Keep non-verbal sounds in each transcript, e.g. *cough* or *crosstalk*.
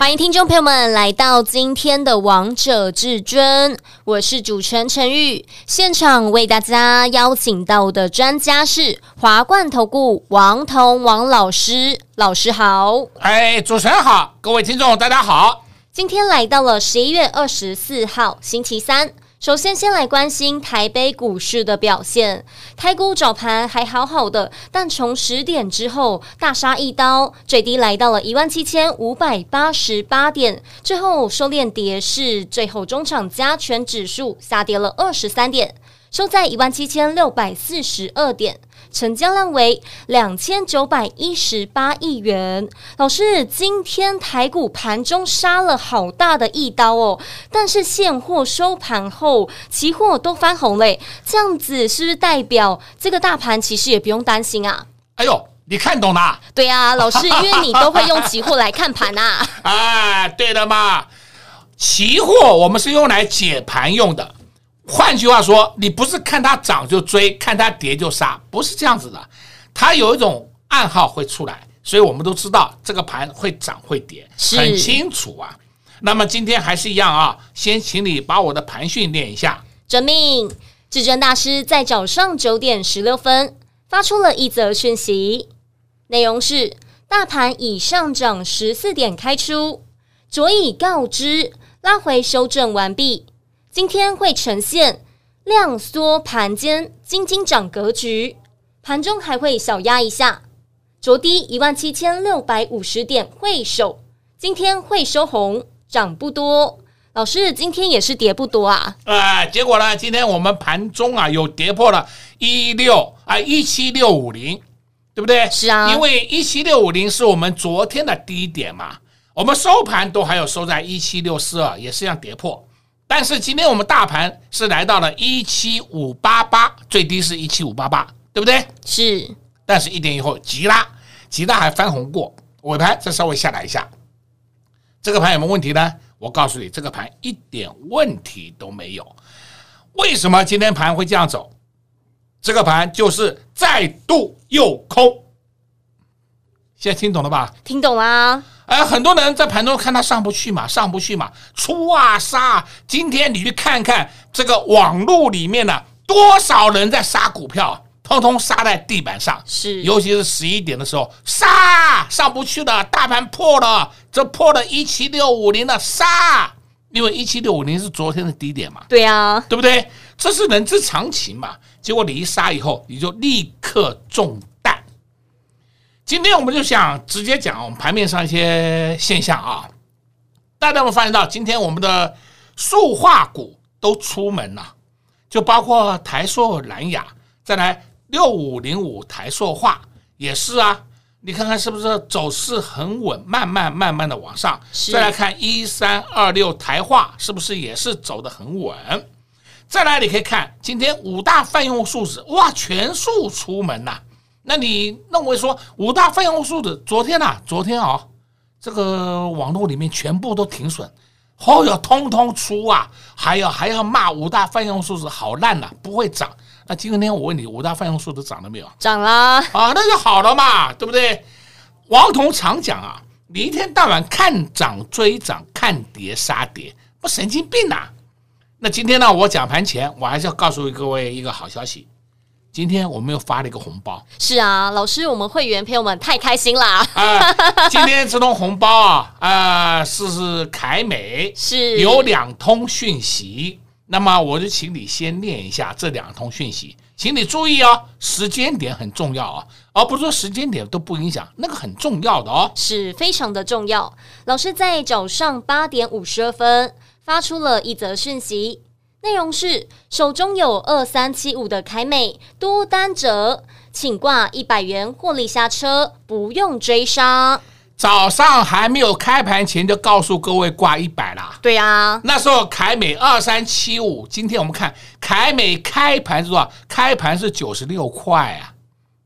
欢迎听众朋友们来到今天的《王者至尊》，我是主持人陈玉。现场为大家邀请到的专家是华冠投顾王彤王老师，老师好。哎，主持人好，各位听众大家好。今天来到了十一月二十四号星期三。首先，先来关心台北股市的表现。台股早盘还好好的，但从十点之后大杀一刀，最低来到了一万七千五百八十八点，最后收敛跌势，最后中场加权指数下跌了二十三点，收在一万七千六百四十二点。成交量为两千九百一十八亿元。老师，今天台股盘中杀了好大的一刀哦，但是现货收盘后，期货都翻红嘞，这样子是不是代表这个大盘其实也不用担心啊？哎呦，你看懂了？对啊，老师，因为你都会用期货来看盘啊。*laughs* 哎，对的嘛，期货我们是用来解盘用的。换句话说，你不是看它涨就追，看它跌就杀，不是这样子的。它有一种暗号会出来，所以我们都知道这个盘会涨会跌，很清楚啊。那么今天还是一样啊，先请你把我的盘训练一下。遵命，至尊大师在早上九点十六分发出了一则讯息，内容是：大盘已上涨十四点开出，昨已告知拉回修正完毕。今天会呈现量缩盘间金金涨格局，盘中还会小压一下，着低一万七千六百五十点会守。今天会收红，涨不多。老师，今天也是跌不多啊。呃，结果呢，今天我们盘中啊有跌破了一六啊一七六五零，对不对？是啊，因为一七六五零是我们昨天的低点嘛，我们收盘都还有收在一七六四二，也是一样跌破。但是今天我们大盘是来到了一七五八八，最低是一七五八八，对不对？是。但是一点以后急拉，急拉还翻红过，尾盘再稍微下来一下。这个盘有没有问题呢？我告诉你，这个盘一点问题都没有。为什么今天盘会这样走？这个盘就是再度诱空。现在听懂了吧？听懂啦。哎，很多人在盘中看它上不去嘛，上不去嘛，出啊杀。今天你去看看这个网络里面呢，多少人在杀股票，通通杀在地板上。是，尤其是十一点的时候，杀上不去了，大盘破了，这破了一七六五零的杀，因为一七六五零是昨天的低点嘛。对啊，对不对？这是人之常情嘛。结果你一杀以后，你就立刻中。今天我们就想直接讲我们盘面上一些现象啊，大家有没有发现到今天我们的塑化股都出门了，就包括台塑、南亚，再来六五零五台塑化也是啊，你看看是不是走势很稳，慢慢慢慢的往上。再来看一三二六台化是不是也是走的很稳？再来你可以看今天五大泛用树脂，哇，全数出门呐。那你认为说五大泛用数字昨天呐、啊，昨天啊，这个网络里面全部都停损，哦哟，通通出啊，还要还要骂五大泛用数字好烂呐、啊，不会涨。那今天我问你，五大泛用数字涨了没有？涨啦啊，那就好了嘛，对不对？王彤常讲啊，你一天到晚看涨追涨，看跌杀跌，不神经病呐、啊？那今天呢，我讲盘前，我还是要告诉各位一个好消息。今天我们又发了一个红包，是啊，老师，我们会员朋友们太开心啦！啊，今天这通红包啊，啊，是是凯美，是有两通讯息，那么我就请你先念一下这两通讯息，请你注意哦，时间点很重要啊，而不是说时间点都不影响，那个很重要的哦，是非常的重要。老师在早上八点五十二分发出了一则讯息。内容是：手中有二三七五的凯美多单折，请挂一百元获利下车，不用追杀。早上还没有开盘前就告诉各位挂一百啦。对呀、啊，那时候凯美二三七五，今天我们看凯美开盘是多少？开盘是九十六块啊，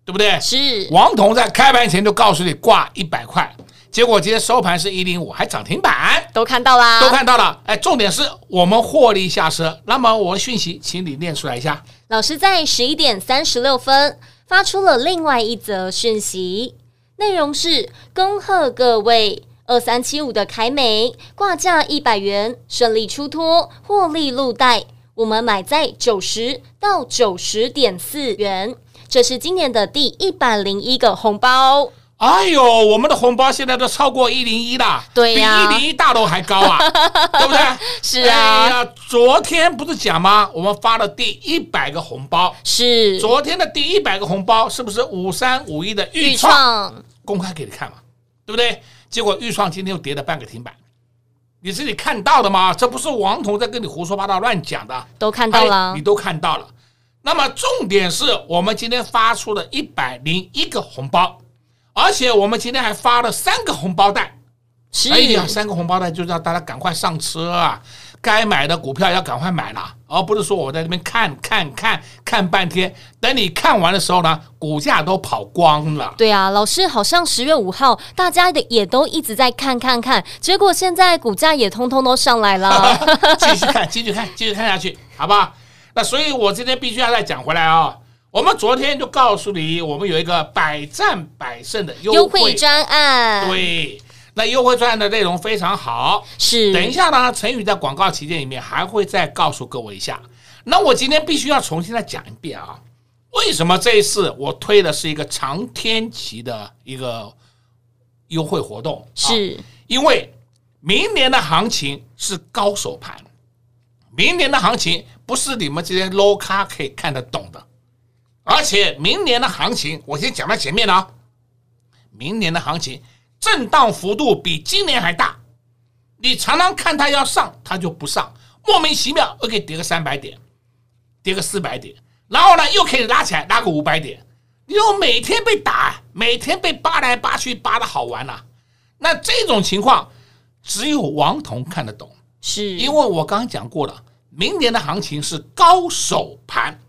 对不对？是。王彤在开盘前就告诉你挂一百块，结果今天收盘是一零五，还涨停板，都看到啦，都看到了。哎，重点是我们获利下车。那么我的讯息，请你念出来一下。老师在十一点三十六分发出了另外一则讯息。内容是：恭贺各位二三七五的凯美挂价一百元，顺利出脱，获利入袋。我们买在九十到九十点四元，这是今年的第一百零一个红包。哎呦，我们的红包现在都超过一零一啦，对呀、啊，比一零一大楼还高啊，*laughs* 对不对？是啊。哎呀，昨天不是讲吗？我们发了第一百个红包，是昨天的第一百个红包，是不是五三五一的预创？公开给你看嘛，对不对？结果预创今天又跌了半个停板，你自己看到的吗？这不是王彤在跟你胡说八道乱讲的，都看到了，哎，你都看到了。那么重点是我们今天发出了一百零一个红包，而且我们今天还发了三个红包袋。是，哎呀，三个红包袋就让大家赶快上车啊！该买的股票要赶快买了，而不是说我在这边看看看看半天，等你看完的时候呢，股价都跑光了。对啊，老师，好像十月五号大家的也都一直在看看看，结果现在股价也通通都上来了。*laughs* 继续看，继续看，继续看下去，好不好？那所以我今天必须要再讲回来啊、哦！我们昨天就告诉你，我们有一个百战百胜的优惠专案。对。那优惠专案的内容非常好，是。等一下呢，陈宇在广告期间里面还会再告诉各位一下。那我今天必须要重新再讲一遍啊，为什么这一次我推的是一个长天期的一个优惠活动？是因为明年的行情是高手盘，明年的行情不是你们这些 low 咖可以看得懂的，而且明年的行情，我先讲到前面了，明年的行情。震荡幅度比今年还大，你常常看它要上，它就不上，莫名其妙又可以跌个三百点，跌个四百点，然后呢又可以拉起来，拉个五百点，你说每天被打，每天被扒来扒去，扒的好玩呐、啊。那这种情况只有王彤看得懂，是因为我刚刚讲过了，明年的行情是高手盘。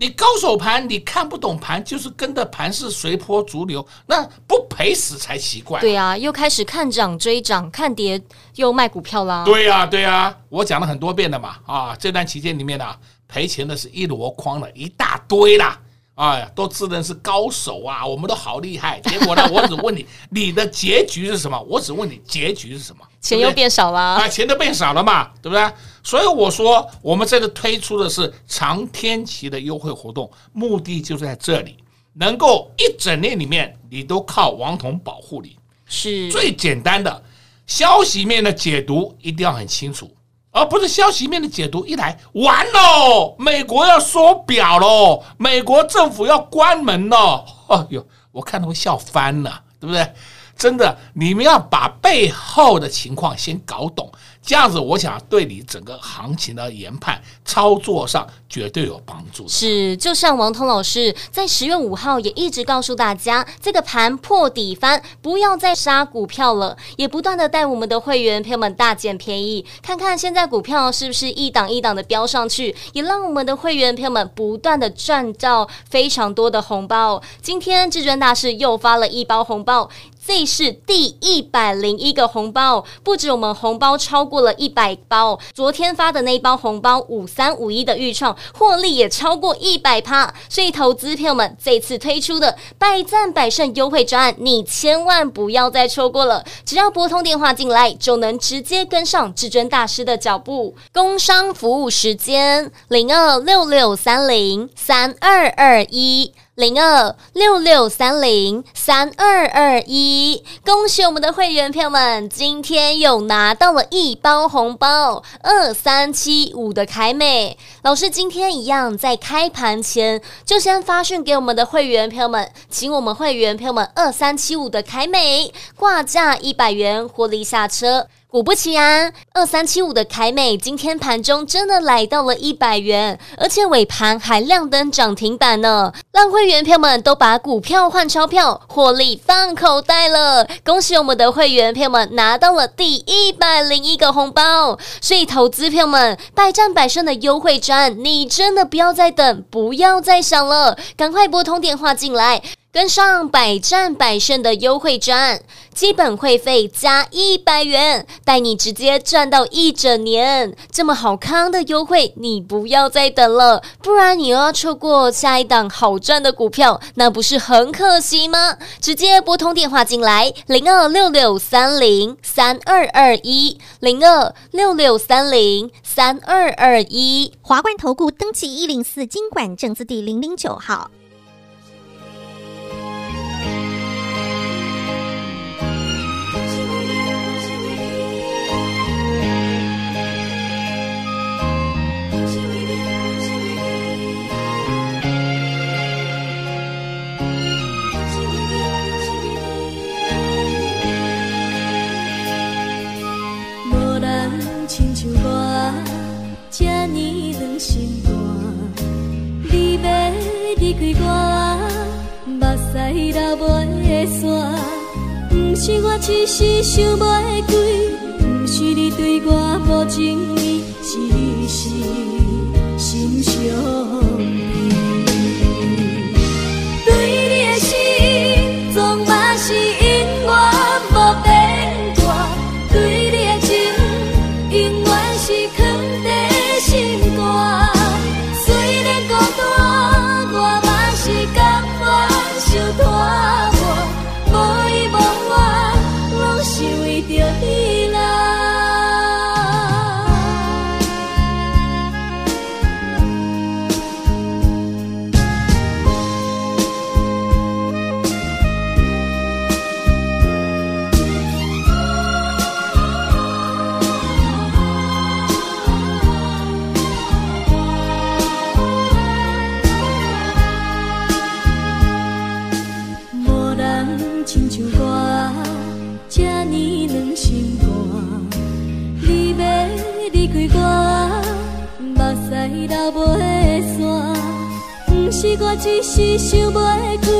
你高手盘，你看不懂盘，就是跟着盘势随波逐流，那不赔死才奇怪。对呀、啊，又开始看涨追涨，看跌又卖股票啦。对呀、啊，对呀、啊，我讲了很多遍了嘛。啊，这段期间里面呢、啊，赔钱的是一箩筐的一大堆啦。哎呀，都自认是高手啊，我们都好厉害。*laughs* 结果呢，我只问你，你的结局是什么？我只问你结局是什么？钱又变少了啊，钱都变少了嘛，对不对？所以我说，我们这次推出的是长天期的优惠活动，目的就在这里，能够一整年里面你都靠王彤保护你，是最简单的消息面的解读一定要很清楚。而不是消息面的解读，一来完喽，美国要缩表喽，美国政府要关门喽，哎呦，我看他们笑翻了，对不对？真的，你们要把背后的情况先搞懂。这样子，我想对你整个行情的研判操作上绝对有帮助。是，就像王彤老师在十月五号也一直告诉大家，这个盘破底翻，不要再杀股票了，也不断的带我们的会员朋友们大捡便宜，看看现在股票是不是一档一档的飙上去，也让我们的会员朋友们不断的赚到非常多的红包。今天至尊大师又发了一包红包。这是第一百零一个红包，不止我们红包超过了一百包，昨天发的那一包红包五三五一的预创获利也超过一百趴，所以投资朋友们这次推出的百战百胜优惠专案，你千万不要再错过了，只要拨通电话进来，就能直接跟上至尊大师的脚步。工商服务时间零二六六三零三二二一。零二六六三零三二二一，恭喜我们的会员朋友们，今天又拿到了一包红包，二三七五的凯美老师今天一样在开盘前就先发讯给我们的会员朋友们，请我们会员朋友们二三七五的凯美挂价一百元获利下车。果不其然，二三七五的凯美今天盘中真的来到了一百元，而且尾盘还亮灯涨停板呢，让会员票们都把股票换钞票，获利放口袋了。恭喜我们的会员票们拿到了第一百零一个红包，所以投资票们百战百胜的优惠战，你真的不要再等，不要再想了，赶快拨通电话进来。跟上百战百胜的优惠战，基本会费加一百元，带你直接赚到一整年。这么好康的优惠，你不要再等了，不然你又要错过下一档好赚的股票，那不是很可惜吗？直接拨通电话进来，零二六六三零三二二一，零二六六三零三二二一。华冠投顾登记一零四金管证字第零零九号。我，目屎流袂煞。不是我只是想袂开，不是你对我无情意，只是心伤。对你的心，总嘛是。不是我只是想袂开，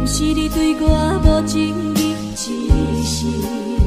不是你对我无情意，只是。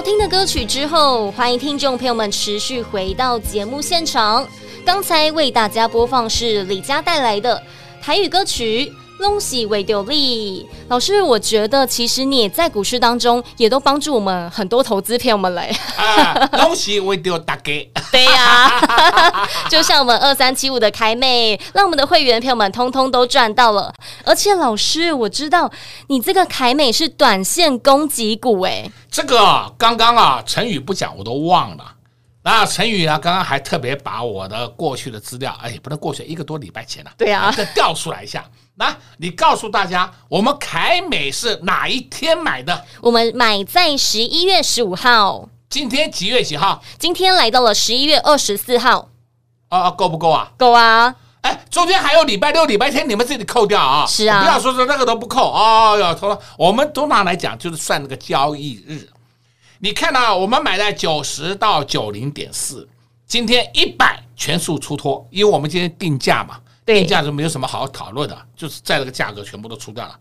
好听的歌曲之后，欢迎听众朋友们持续回到节目现场。刚才为大家播放是李佳带来的台语歌曲《恭喜维丢利老师，我觉得其实你也在股市当中也都帮助我们很多投资朋友们嘞。恭喜维丢大哥！对呀、啊，*laughs* 就像我们二三七五的凯美，让我们的会员朋友们通通都赚到了。而且老师，我知道你这个凯美是短线攻击股哎。这个刚刚啊，陈宇不讲我都忘了。那陈宇啊，刚刚还特别把我的过去的资料，哎，不能过去一个多礼拜前了、啊，对呀、啊，再调出来一下。那你告诉大家，我们凯美是哪一天买的？我们买在十一月十五号。今天几月几号？今天来到了十一月二十四号。啊，够不够啊？够啊！哎，中间还有礼拜六、礼拜天，你们自己扣掉啊。是啊，不要说说那个都不扣哦哟，从我们通常来讲就是算那个交易日。你看到、啊、我们买在九十到九零点四，今天一百全数出脱，因为我们今天定价嘛。定价就没有什么好讨论的，就是在这个价格全部都出掉了。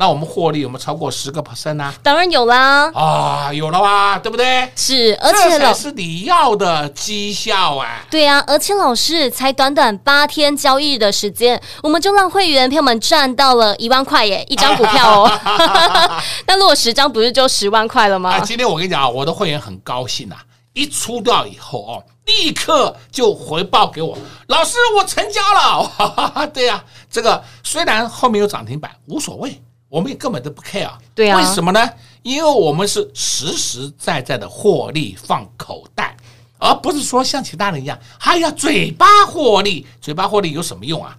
那我们获利有没有超过十个 percent 呢？当然有啦！啊，有了吧，对不对？是，而且老这才是你要的绩效啊！对啊，而且老师才短短八天交易日的时间，我们就让会员朋友们赚到了一万块耶，一张股票哦。*laughs* *laughs* 那如果十张不是就十万块了吗？啊，今天我跟你讲啊，我的会员很高兴啊，一出掉以后哦。立刻就回报给我，老师，我成交了。哈哈哈，对呀、啊，这个虽然后面有涨停板，无所谓，我们也根本都不 care。对啊，为什么呢？因为我们是实实在在的获利放口袋，而不是说像其他人一样，还要嘴巴获利。嘴巴获利有什么用啊？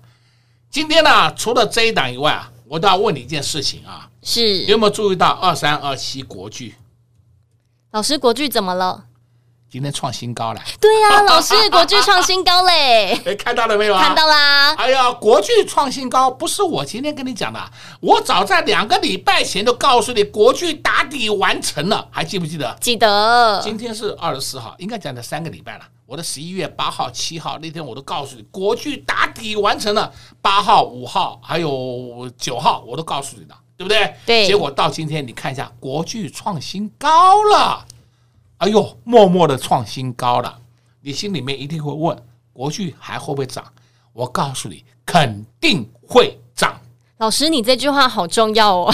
今天呢，除了这一档以外啊，我都要问你一件事情啊，是有没有注意到二三二七国剧？老师，国剧怎么了？今天创新高了，对呀、啊，老师，国巨创新高嘞！*laughs* 哎，看到了没有啊？看到啦！哎呀，国巨创新高不是我今天跟你讲的，我早在两个礼拜前就告诉你，国巨打底完成了，还记不记得？记得。今天是二十四号，应该讲的三个礼拜了。我的十一月八号、七号那天我都告诉你，国剧打底完成了，八号、五号还有九号我都告诉你的，对不对？对。结果到今天你看一下，国剧创新高了。哎呦，默默的创新高了，你心里面一定会问：国巨还会不会涨？我告诉你，肯定会涨。老师，你这句话好重要哦。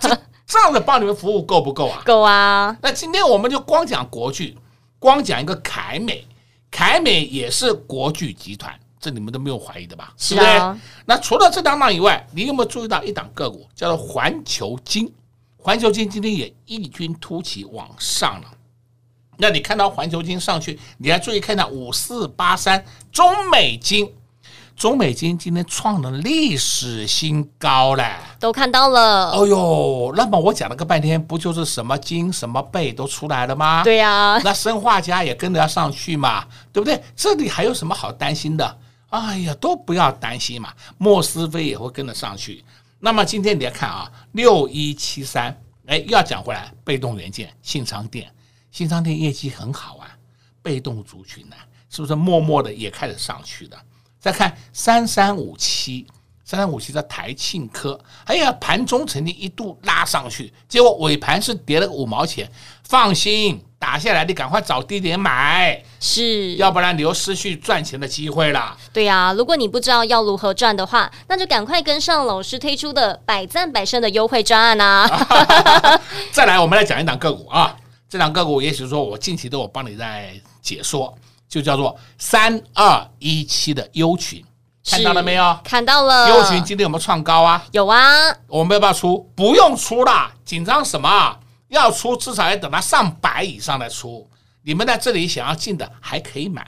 这这样的帮你们服务够不够啊？够啊。那今天我们就光讲国剧，光讲一个凯美，凯美也是国剧集团，这你们都没有怀疑的吧？是啊。对。那除了这两档以外，你有没有注意到一档个股叫做环球金？环球金今天也异军突起往上了。那你看到环球金上去，你要注意看到五四八三中美金，中美金今天创了历史新高了，都看到了。哦呦，那么我讲了个半天，不就是什么金什么贝都出来了吗？对呀、啊，那生化家也跟着要上去嘛，对不对？这里还有什么好担心的？哎呀，都不要担心嘛，莫斯菲也会跟着上去。那么今天你来看啊，六一七三，哎，又要讲回来，被动元件，信昌电。新商店业绩很好啊，被动族群呢、啊，是不是默默的也开始上去了？再看三三五七，三三五七的台庆科，哎呀，盘中曾经一度拉上去，结果尾盘是跌了个五毛钱。放心，打下来你赶快找低点买，是，要不然你又失去赚钱的机会了。对呀、啊，如果你不知道要如何赚的话，那就赶快跟上老师推出的百战百胜的优惠专案啊！*laughs* 再来，我们来讲一档个股啊。这两个股，也许说我近期都有帮你在解说，就叫做三二一七的优群，看到了没有？看到了。优群今天有没有创高啊？有啊。我们要不要出？不用出啦，紧张什么？要出至少要等它上百以上再出。你们在这里想要进的还可以买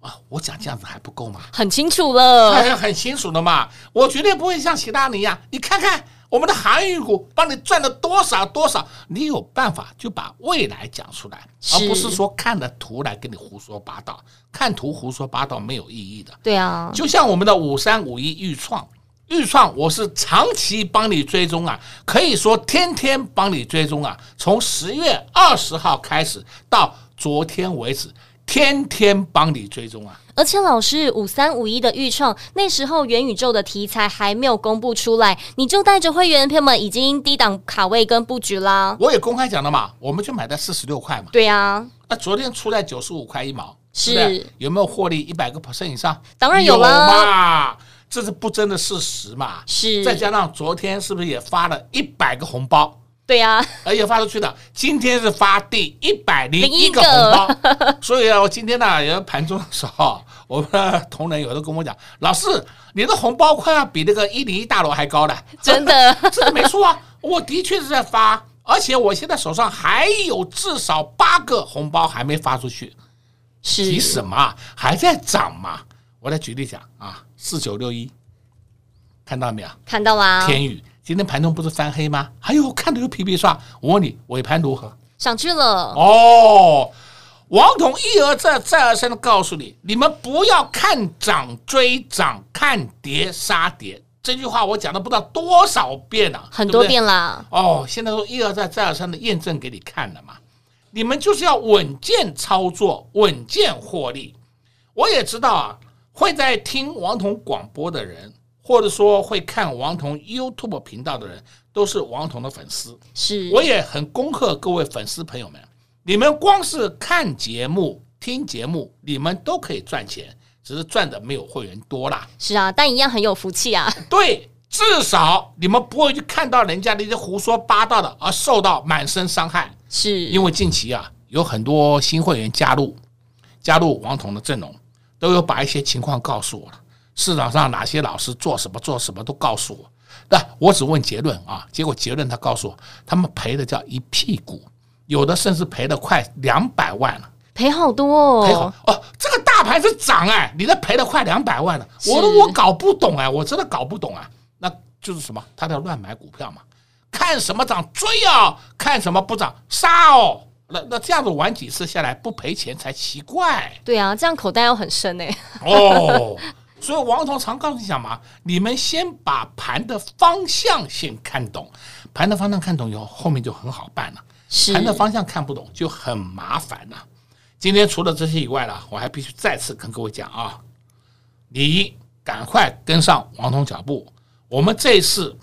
啊。我讲这样子还不够吗？很清楚了，很很清楚的嘛。我绝对不会像其他人一样，你看看。我们的航运股帮你赚了多少多少，你有办法就把未来讲出来，而不是说看了图来跟你胡说八道。看图胡说八道没有意义的。对啊，就像我们的五三五一预创，预创我是长期帮你追踪啊，可以说天天帮你追踪啊，从十月二十号开始到昨天为止，天天帮你追踪啊。而且老师五三五一的预创那时候元宇宙的题材还没有公布出来，你就带着会员朋友们已经低档卡位跟布局啦。我也公开讲了嘛，我们就买在四十六块嘛。对呀、啊，那昨天出在九十五块一毛，是，是有没有获利一百个 percent 以上？当然有啦。这是不争的事实嘛。是，再加上昨天是不是也发了一百个红包？对呀、啊，而且发出去的。今天是发第一百零一个红包，*laughs* 所以啊，我今天呢，也盘中的时候，我们的同仁有的跟我讲，老师，你的红包快要比那个一零一大楼还高了，*laughs* 真的，*laughs* 这个没错啊，我的确是在发，而且我现在手上还有至少八个红包还没发出去，是急什么？还在涨嘛？我来举例讲啊，四九六一，看到没有？看到啦，天宇。今天盘中不是翻黑吗？还有看的就皮皮刷。我问你，尾盘如何？上去了。哦，王彤一而再再而三的告诉你，你们不要看涨追涨，看跌杀跌。这句话我讲了不知道多少遍了，很多遍了。哦，现在都一而再再而三的验证给你看了嘛。你们就是要稳健操作，稳健获利。我也知道啊，会在听王彤广播的人。或者说会看王彤 YouTube 频道的人，都是王彤的粉丝。是，我也很恭贺各位粉丝朋友们，你们光是看节目、听节目，你们都可以赚钱，只是赚的没有会员多啦。是啊，但一样很有福气啊。对，至少你们不会去看到人家那些胡说八道的而受到满身伤害。是，因为近期啊，有很多新会员加入，加入王彤的阵容，都有把一些情况告诉我了。市场上哪些老师做什么做什么都告诉我，那我只问结论啊，结果结论他告诉我，他们赔的叫一屁股，有的甚至赔了快两百万了，赔好多哦，赔好哦，这个大盘是涨哎，你都赔了快两百万了，我我搞不懂哎，我真的搞不懂啊，那就是什么，他在乱买股票嘛，看什么涨追哦，看什么不涨杀哦，那那这样子玩几次下来不赔钱才奇怪，对啊，这样口袋要很深哎，哦。所以王彤常告诉你讲嘛，你们先把盘的方向先看懂，盘的方向看懂以后，后面就很好办了。是盘的方向看不懂就很麻烦了。今天除了这些以外呢，我还必须再次跟各位讲啊，你赶快跟上王彤脚步。我们这一次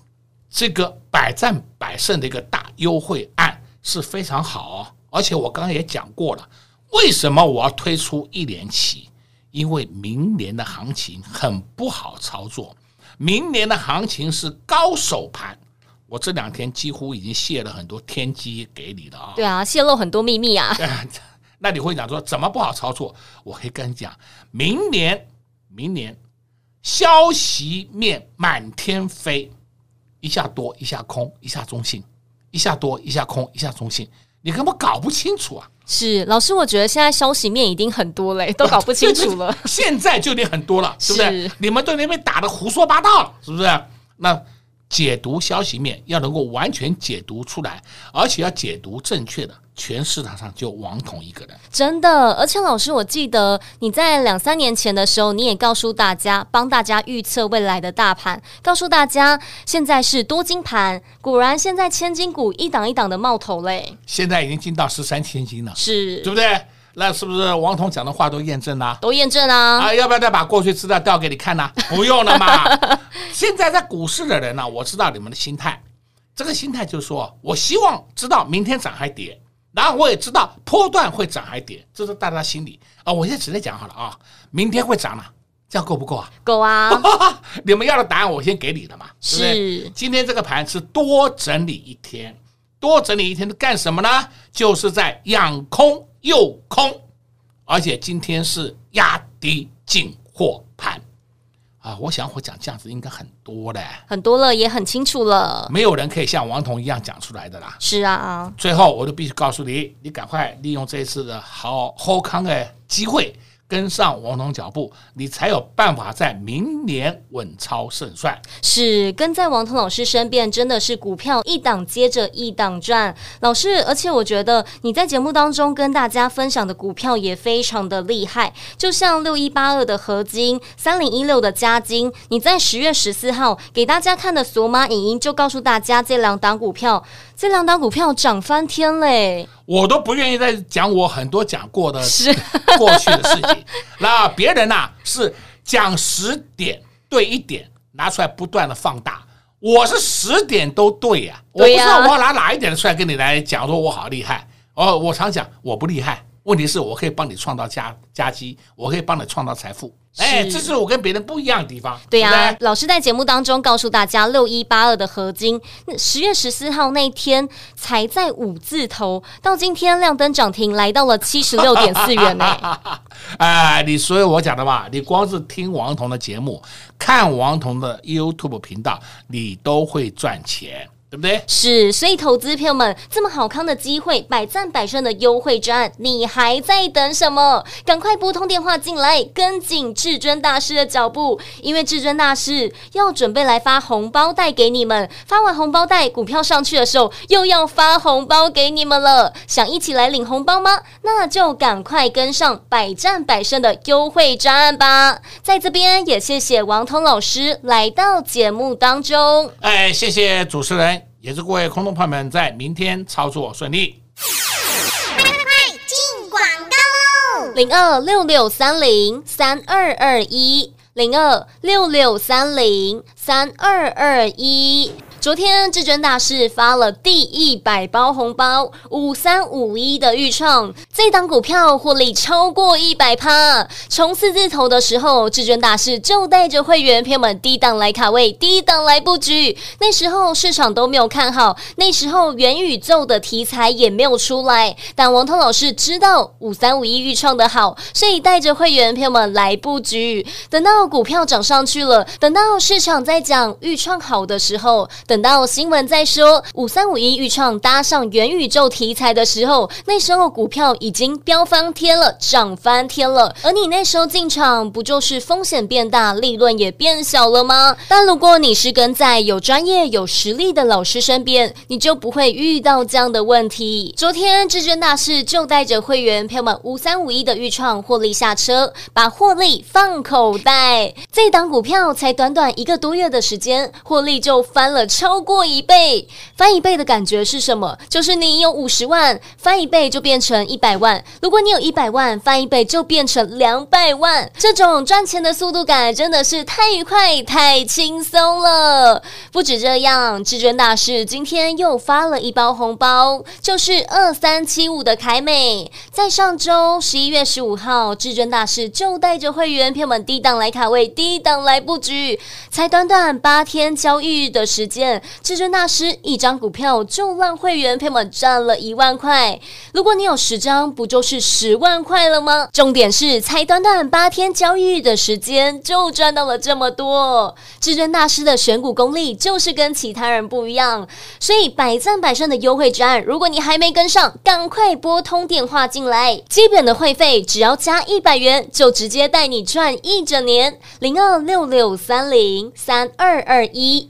这个百战百胜的一个大优惠案是非常好哦，而且我刚刚也讲过了，为什么我要推出一连期？因为明年的行情很不好操作，明年的行情是高手盘。我这两天几乎已经泄了很多天机给你了啊！对啊，泄露很多秘密啊。*laughs* 那你会讲说怎么不好操作？我可以跟你讲，明年明年消息面满天飞，一下多一下空，一下中性，一下多一下空，一下中性，你根本搞不清楚啊！是老师，我觉得现在消息面已经很多嘞，都搞不清楚了。现在就已经很多了，*laughs* 是不是？你们对那边打的胡说八道了，是不是？那解读消息面要能够完全解读出来，而且要解读正确的。全市场上就王彤一个人，真的。而且老师，我记得你在两三年前的时候，你也告诉大家，帮大家预测未来的大盘，告诉大家现在是多金盘。果然，现在千金股一档一档的冒头嘞。现在已经进到十三千金了，是对不对？那是不是王彤讲的话都验证了？都验证啊！啊，要不要再把过去资料调给你看呢？*laughs* 不用了嘛。现在在股市的人呢，我知道你们的心态，这个心态就是说我希望知道明天涨还跌。然后我也知道波段会涨还跌，这是大家心里啊。我现在直接讲好了啊，明天会涨了，这样够不够啊？够啊！*laughs* 你们要的答案我先给你了嘛。是？今天这个盘是多整理一天，多整理一天是干什么呢？就是在养空诱空，而且今天是压低进货盘。啊，我想我讲这样子应该很多嘞，很多了，也很清楚了。没有人可以像王彤一样讲出来的啦。是啊，最后我就必须告诉你，你赶快利用这一次的好后康的机会。跟上王彤脚步，你才有办法在明年稳操胜算。是跟在王彤老师身边，真的是股票一档接着一档赚。老师，而且我觉得你在节目当中跟大家分享的股票也非常的厉害，就像六一八二的合金、三零一六的加金，你在十月十四号给大家看的索马影音，就告诉大家这两档股票。这两档股票涨翻天嘞！我都不愿意再讲我很多讲过的是过去的事情。*laughs* 那别人呐、啊、是讲十点对一点，拿出来不断的放大。我是十点都对呀、啊，我不知道我要拿哪一点出来跟你来讲，说我好厉害。哦，我常讲我不厉害，问题是我可以帮你创造佳佳绩，我可以帮你创造财富。哎，这是我跟别人不一样的地方。对呀、啊，老师在节目当中告诉大家，六一八二的合金，十月十四号那天才在五字头，到今天亮灯涨停，来到了七十六点四元呢。*laughs* 哎，你所以我讲的嘛，你光是听王彤的节目，看王彤的 YouTube 频道，你都会赚钱。对不对？是，所以投资朋友们这么好康的机会，百战百胜的优惠专案，你还在等什么？赶快拨通电话进来，跟紧至尊大师的脚步，因为至尊大师要准备来发红包袋给你们。发完红包袋，股票上去的时候，又要发红包给你们了。想一起来领红包吗？那就赶快跟上百战百胜的优惠专案吧。在这边也谢谢王彤老师来到节目当中。哎，谢谢主持人。也祝各位空头朋友们在明天操作顺利。快快快，进广告喽！零二六六三零三二二一，零二六六三零三二二一。昨天至尊大师发了第一百包红包，五三五一的预创，这档股票获利超过一百趴。从四字头的时候，至尊大师就带着会员朋友们低档来卡位，低档来布局。那时候市场都没有看好，那时候元宇宙的题材也没有出来。但王涛老师知道五三五一预创的好，所以带着会员朋友们来布局。等到股票涨上去了，等到市场在讲预创好的时候。等到新闻在说五三五一预创搭上元宇宙题材的时候，那时候股票已经飙翻天了，涨翻天了。而你那时候进场，不就是风险变大，利润也变小了吗？但如果你是跟在有专业、有实力的老师身边，你就不会遇到这样的问题。昨天至尊大师就带着会员朋友们五三五一的预创获利下车，把获利放口袋。这档股票才短短一个多月的时间，获利就翻了。超过一倍，翻一倍的感觉是什么？就是你有五十万，翻一倍就变成一百万；如果你有一百万，翻一倍就变成两百万。这种赚钱的速度感真的是太愉快、太轻松了。不止这样，至尊大师今天又发了一包红包，就是二三七五的凯美。在上周十一月十五号，至尊大师就带着会员朋友们低档来卡位，低档来布局，才短短八天交易的时间。至尊大师一张股票就让会员朋友们赚了一万块，如果你有十张，不就是十万块了吗？重点是才短短八天交易的时间就赚到了这么多。至尊大师的选股功力就是跟其他人不一样，所以百战百胜的优惠战，如果你还没跟上，赶快拨通电话进来。基本的会费只要加一百元，就直接带你赚一整年。零二六六三零三二二一。